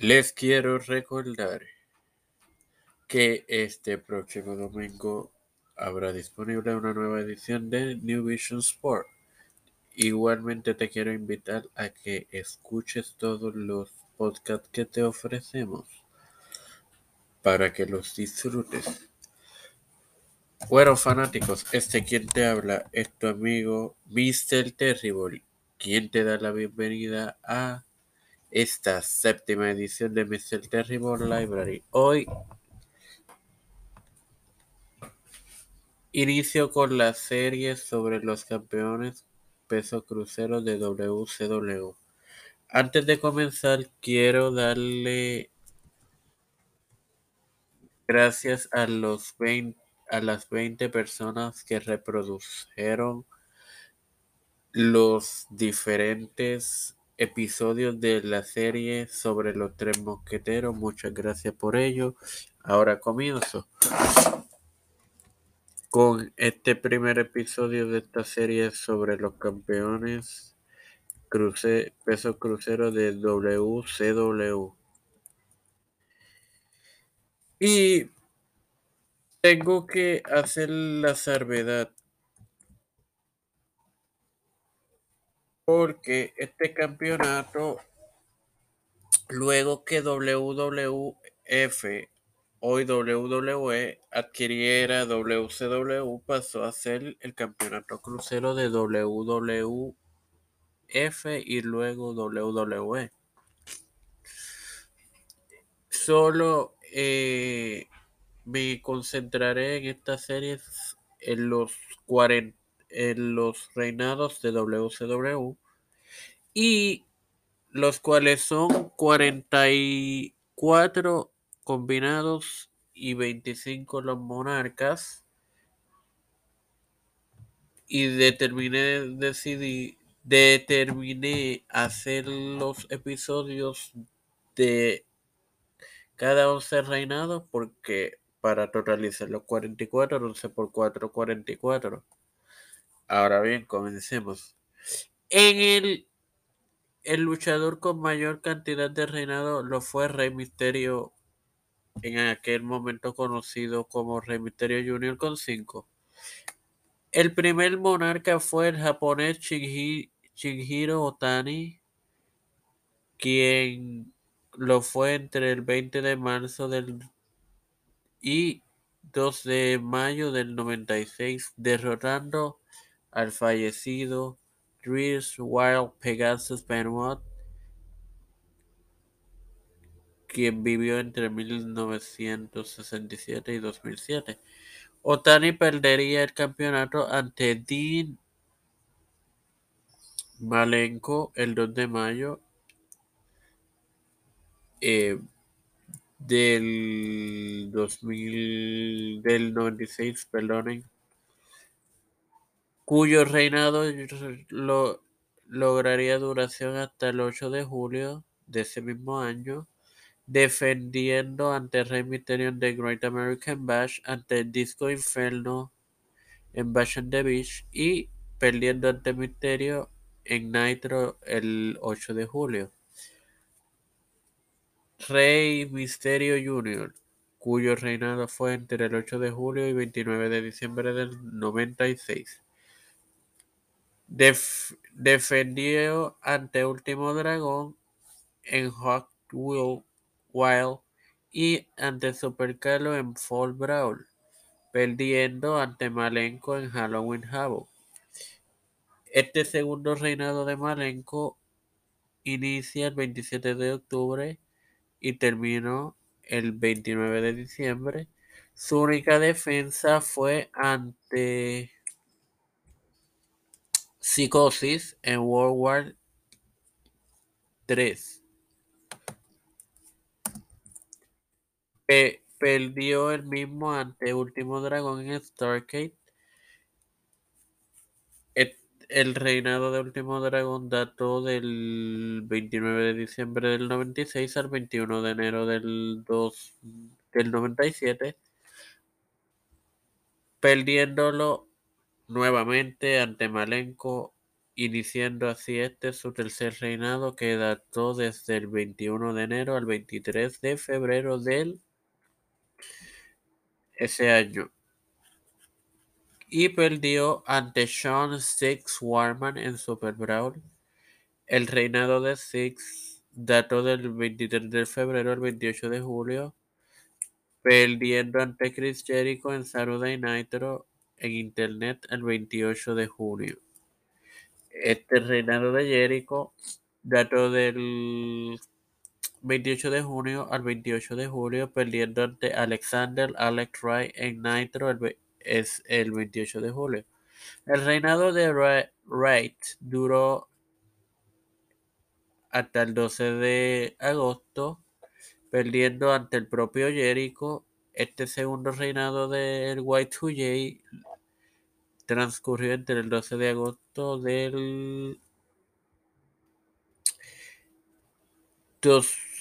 Les quiero recordar que este próximo domingo habrá disponible una nueva edición de New Vision Sport. Igualmente te quiero invitar a que escuches todos los podcasts que te ofrecemos para que los disfrutes. Bueno, fanáticos, este quien te habla es tu amigo Mr. Terrible, quien te da la bienvenida a esta séptima edición de Mr. Terrible Library. Hoy inicio con la serie sobre los campeones peso crucero de WCW. Antes de comenzar, quiero darle gracias a los 20 a las 20 personas que reprodujeron los diferentes episodios de la serie sobre los tres mosqueteros. Muchas gracias por ello. Ahora comienzo con este primer episodio de esta serie sobre los campeones cruce, peso crucero de WCW. Y tengo que hacer la salvedad porque este campeonato, luego que WWF, hoy WWE, adquiriera WCW, pasó a ser el campeonato crucero de WWF y luego WWE. Solo eh, me concentraré en estas series en los, en los reinados de WCW y los cuales son 44 combinados y 25 los monarcas y determiné decidí determiné hacer los episodios de cada 11 reinados porque para totalizar los 44, 11 por 4, 44. Ahora bien, comencemos. En el, el luchador con mayor cantidad de reinado lo fue Rey Misterio, en aquel momento conocido como Rey Misterio Jr. con 5. El primer monarca fue el japonés Shinjiro Otani, quien lo fue entre el 20 de marzo del y 2 de mayo del 96, derrotando al fallecido Chris Wild Pegasus Benoit, quien vivió entre 1967 y 2007. Otani perdería el campeonato ante Dean Malenko el 2 de mayo. Eh, del 2000, del 96, perdonen, cuyo reinado lo, lograría duración hasta el 8 de julio de ese mismo año, defendiendo ante Rey Mysterio The Great American Bash, ante Disco Inferno en Bash and the Beach y perdiendo ante Mysterio en Nitro el 8 de julio. Rey Misterio Jr., cuyo reinado fue entre el 8 de julio y 29 de diciembre del 96. Defendió ante Último Dragón en Hot Wild y ante Super Carlo en Fall Brawl, perdiendo ante Malenko en Halloween Havoc. Este segundo reinado de Malenko inicia el 27 de octubre y terminó el 29 de diciembre. Su única defensa fue ante Psicosis en World War III. perdió el mismo ante Último Dragón en Starcade el reinado de Último Dragón dató del 29 de diciembre del 96 al 21 de enero del, 2, del 97, perdiéndolo nuevamente ante Malenko iniciando así este su tercer reinado que dató desde el 21 de enero al 23 de febrero del ese año y perdió ante Sean Six Warman en Super Brawl. El reinado de Six dató del 23 de febrero al 28 de julio, perdiendo ante Chris Jericho en Saturday Nitro en Internet el 28 de junio. Este reinado de Jericho dató del 28 de junio al 28 de julio, perdiendo ante Alexander Alex Wright en Nitro es el 28 de julio. El reinado de Wright duró hasta el 12 de agosto, perdiendo ante el propio Jericho. Este segundo reinado del White 2J transcurrió entre el 12 de agosto del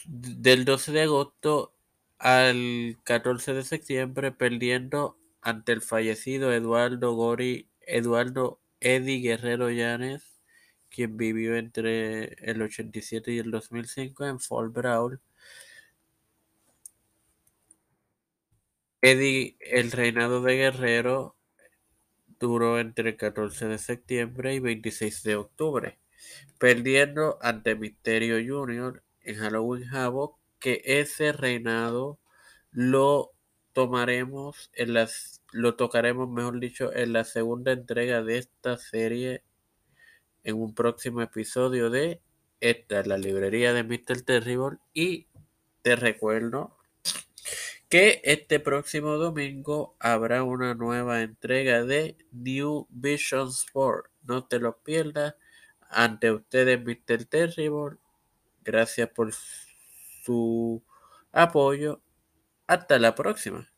del 12 de agosto al 14 de septiembre, perdiendo ante el fallecido Eduardo Gori, Eduardo Eddie Guerrero Llanes, quien vivió entre el 87 y el 2005 en Fall Brawl. Eddie, el reinado de Guerrero duró entre el 14 de septiembre y 26 de octubre, perdiendo ante Misterio Jr. en Halloween Havoc, que ese reinado lo tomaremos en las lo tocaremos mejor dicho en la segunda entrega de esta serie en un próximo episodio de esta es la librería de Mr. Terrible y te recuerdo que este próximo domingo habrá una nueva entrega de New Vision Sport. No te lo pierdas. Ante ustedes, Mr. Terrible. Gracias por su apoyo hasta la próxima.